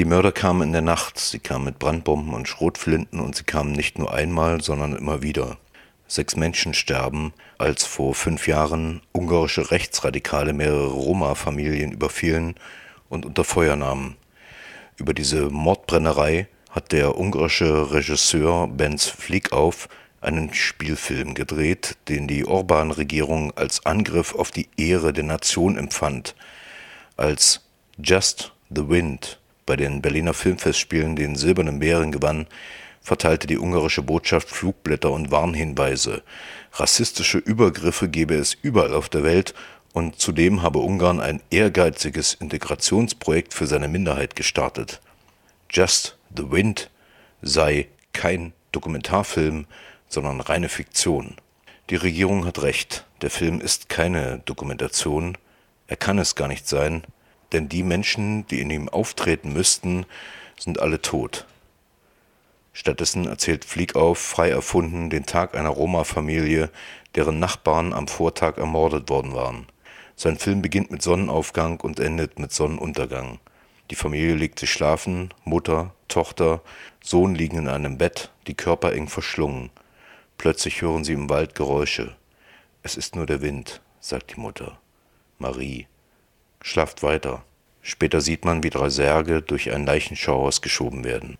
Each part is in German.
Die Mörder kamen in der Nacht, sie kamen mit Brandbomben und Schrotflinten und sie kamen nicht nur einmal, sondern immer wieder. Sechs Menschen sterben, als vor fünf Jahren ungarische Rechtsradikale mehrere Roma-Familien überfielen und unter Feuer nahmen. Über diese Mordbrennerei hat der ungarische Regisseur Benz Fliekauf einen Spielfilm gedreht, den die Orban-Regierung als Angriff auf die Ehre der Nation empfand, als Just the Wind bei den Berliner Filmfestspielen den Silbernen Bären gewann, verteilte die ungarische Botschaft Flugblätter und Warnhinweise. Rassistische Übergriffe gebe es überall auf der Welt und zudem habe Ungarn ein ehrgeiziges Integrationsprojekt für seine Minderheit gestartet. Just the Wind sei kein Dokumentarfilm, sondern reine Fiktion. Die Regierung hat recht, der Film ist keine Dokumentation, er kann es gar nicht sein, denn die Menschen, die in ihm auftreten müssten, sind alle tot. Stattdessen erzählt Fliegauf frei erfunden den Tag einer Roma-Familie, deren Nachbarn am Vortag ermordet worden waren. Sein Film beginnt mit Sonnenaufgang und endet mit Sonnenuntergang. Die Familie legt sich schlafen, Mutter, Tochter, Sohn liegen in einem Bett, die Körper eng verschlungen. Plötzlich hören sie im Wald Geräusche. Es ist nur der Wind, sagt die Mutter. Marie. Schlaft weiter. Später sieht man, wie drei Särge durch ein Leichenschauhaus geschoben werden.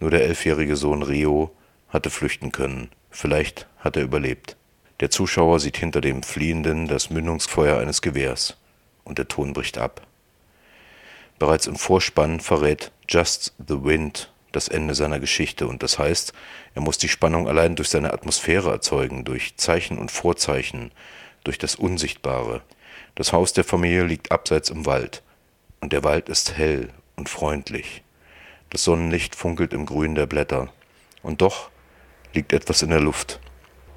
Nur der elfjährige Sohn Rio hatte flüchten können. Vielleicht hat er überlebt. Der Zuschauer sieht hinter dem Fliehenden das Mündungsfeuer eines Gewehrs. Und der Ton bricht ab. Bereits im Vorspann verrät Just the Wind das Ende seiner Geschichte und das heißt, er muss die Spannung allein durch seine Atmosphäre erzeugen, durch Zeichen und Vorzeichen, durch das Unsichtbare. Das Haus der Familie liegt abseits im Wald und der Wald ist hell und freundlich. Das Sonnenlicht funkelt im Grün der Blätter und doch liegt etwas in der Luft.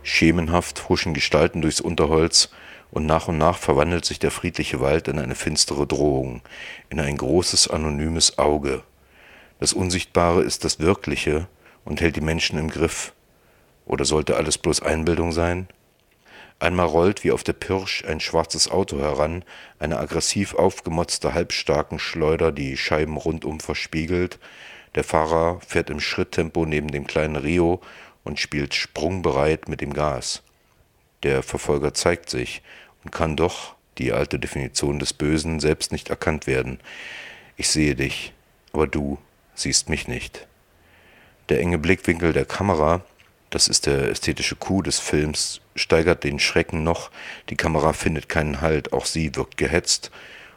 Schemenhaft huschen Gestalten durchs Unterholz und nach und nach verwandelt sich der friedliche Wald in eine finstere Drohung, in ein großes anonymes Auge. Das Unsichtbare ist das Wirkliche und hält die Menschen im Griff. Oder sollte alles bloß Einbildung sein? Einmal rollt wie auf der Pirsch ein schwarzes Auto heran, eine aggressiv aufgemotzte halbstarken Schleuder, die Scheiben rundum verspiegelt. Der Fahrer fährt im Schritttempo neben dem kleinen Rio und spielt sprungbereit mit dem Gas. Der Verfolger zeigt sich und kann doch, die alte Definition des Bösen, selbst nicht erkannt werden. Ich sehe dich, aber du siehst mich nicht. Der enge Blickwinkel der Kamera, das ist der ästhetische Coup des Films, steigert den Schrecken noch. Die Kamera findet keinen Halt, auch sie wirkt gehetzt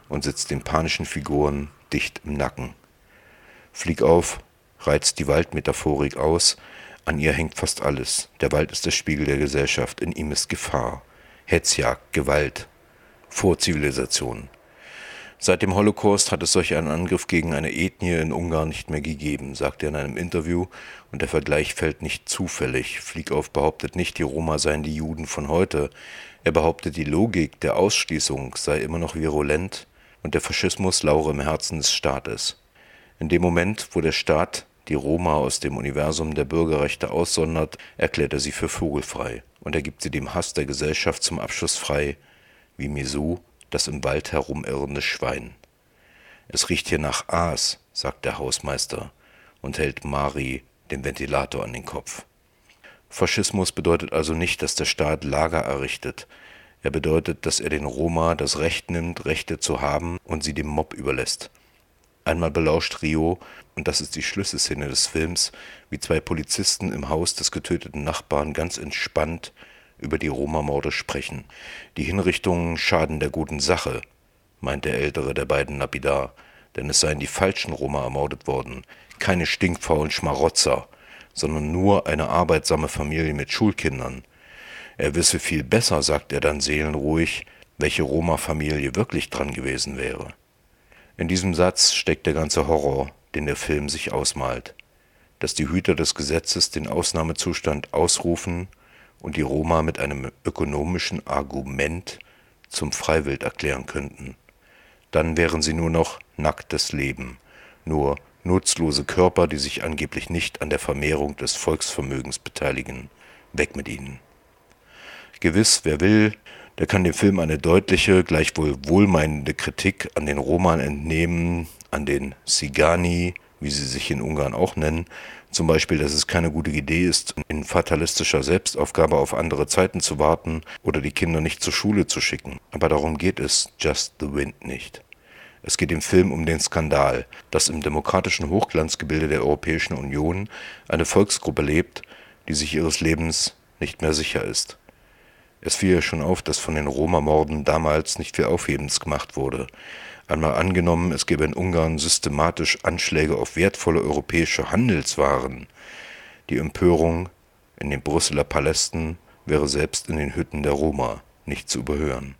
und sitzt den panischen Figuren dicht im Nacken. Flieg auf, reizt die Waldmetaphorik aus, an ihr hängt fast alles. Der Wald ist der Spiegel der Gesellschaft, in ihm ist Gefahr, Hetzjagd, Gewalt, Vorzivilisation. Seit dem Holocaust hat es solch einen Angriff gegen eine Ethnie in Ungarn nicht mehr gegeben, sagt er in einem Interview, und der Vergleich fällt nicht zufällig. Fliegauf behauptet nicht, die Roma seien die Juden von heute. Er behauptet, die Logik der Ausschließung sei immer noch virulent und der Faschismus lauere im Herzen des Staates. In dem Moment, wo der Staat die Roma aus dem Universum der Bürgerrechte aussondert, erklärt er sie für vogelfrei und er gibt sie dem Hass der Gesellschaft zum Abschluss frei, wie Misu, das im Wald herumirrende Schwein. Es riecht hier nach Aas, sagt der Hausmeister und hält Mari den Ventilator an den Kopf. Faschismus bedeutet also nicht, dass der Staat Lager errichtet. Er bedeutet, dass er den Roma das Recht nimmt, Rechte zu haben und sie dem Mob überlässt. Einmal belauscht Rio, und das ist die Schlüsselszene des Films, wie zwei Polizisten im Haus des getöteten Nachbarn ganz entspannt über die Roma-Morde sprechen. Die Hinrichtungen schaden der guten Sache, meint der ältere der beiden lapidar, denn es seien die falschen Roma ermordet worden, keine stinkfaulen Schmarotzer, sondern nur eine arbeitsame Familie mit Schulkindern. Er wisse viel besser, sagt er dann seelenruhig, welche Roma-Familie wirklich dran gewesen wäre. In diesem Satz steckt der ganze Horror, den der Film sich ausmalt. Dass die Hüter des Gesetzes den Ausnahmezustand ausrufen und die Roma mit einem ökonomischen Argument zum Freiwild erklären könnten. Dann wären sie nur noch nacktes Leben, nur nutzlose Körper, die sich angeblich nicht an der Vermehrung des Volksvermögens beteiligen. Weg mit ihnen. Gewiss, wer will, der kann dem Film eine deutliche, gleichwohl wohlmeinende Kritik an den Roman entnehmen an den Sigani, wie sie sich in Ungarn auch nennen, zum Beispiel, dass es keine gute Idee ist, in fatalistischer Selbstaufgabe auf andere Zeiten zu warten oder die Kinder nicht zur Schule zu schicken. Aber darum geht es Just the Wind nicht. Es geht im Film um den Skandal, dass im demokratischen Hochglanzgebilde der Europäischen Union eine Volksgruppe lebt, die sich ihres Lebens nicht mehr sicher ist. Es fiel ja schon auf, dass von den Roma-Morden damals nicht viel Aufhebens gemacht wurde. Einmal angenommen, es gäbe in Ungarn systematisch Anschläge auf wertvolle europäische Handelswaren. Die Empörung in den Brüsseler Palästen wäre selbst in den Hütten der Roma nicht zu überhören.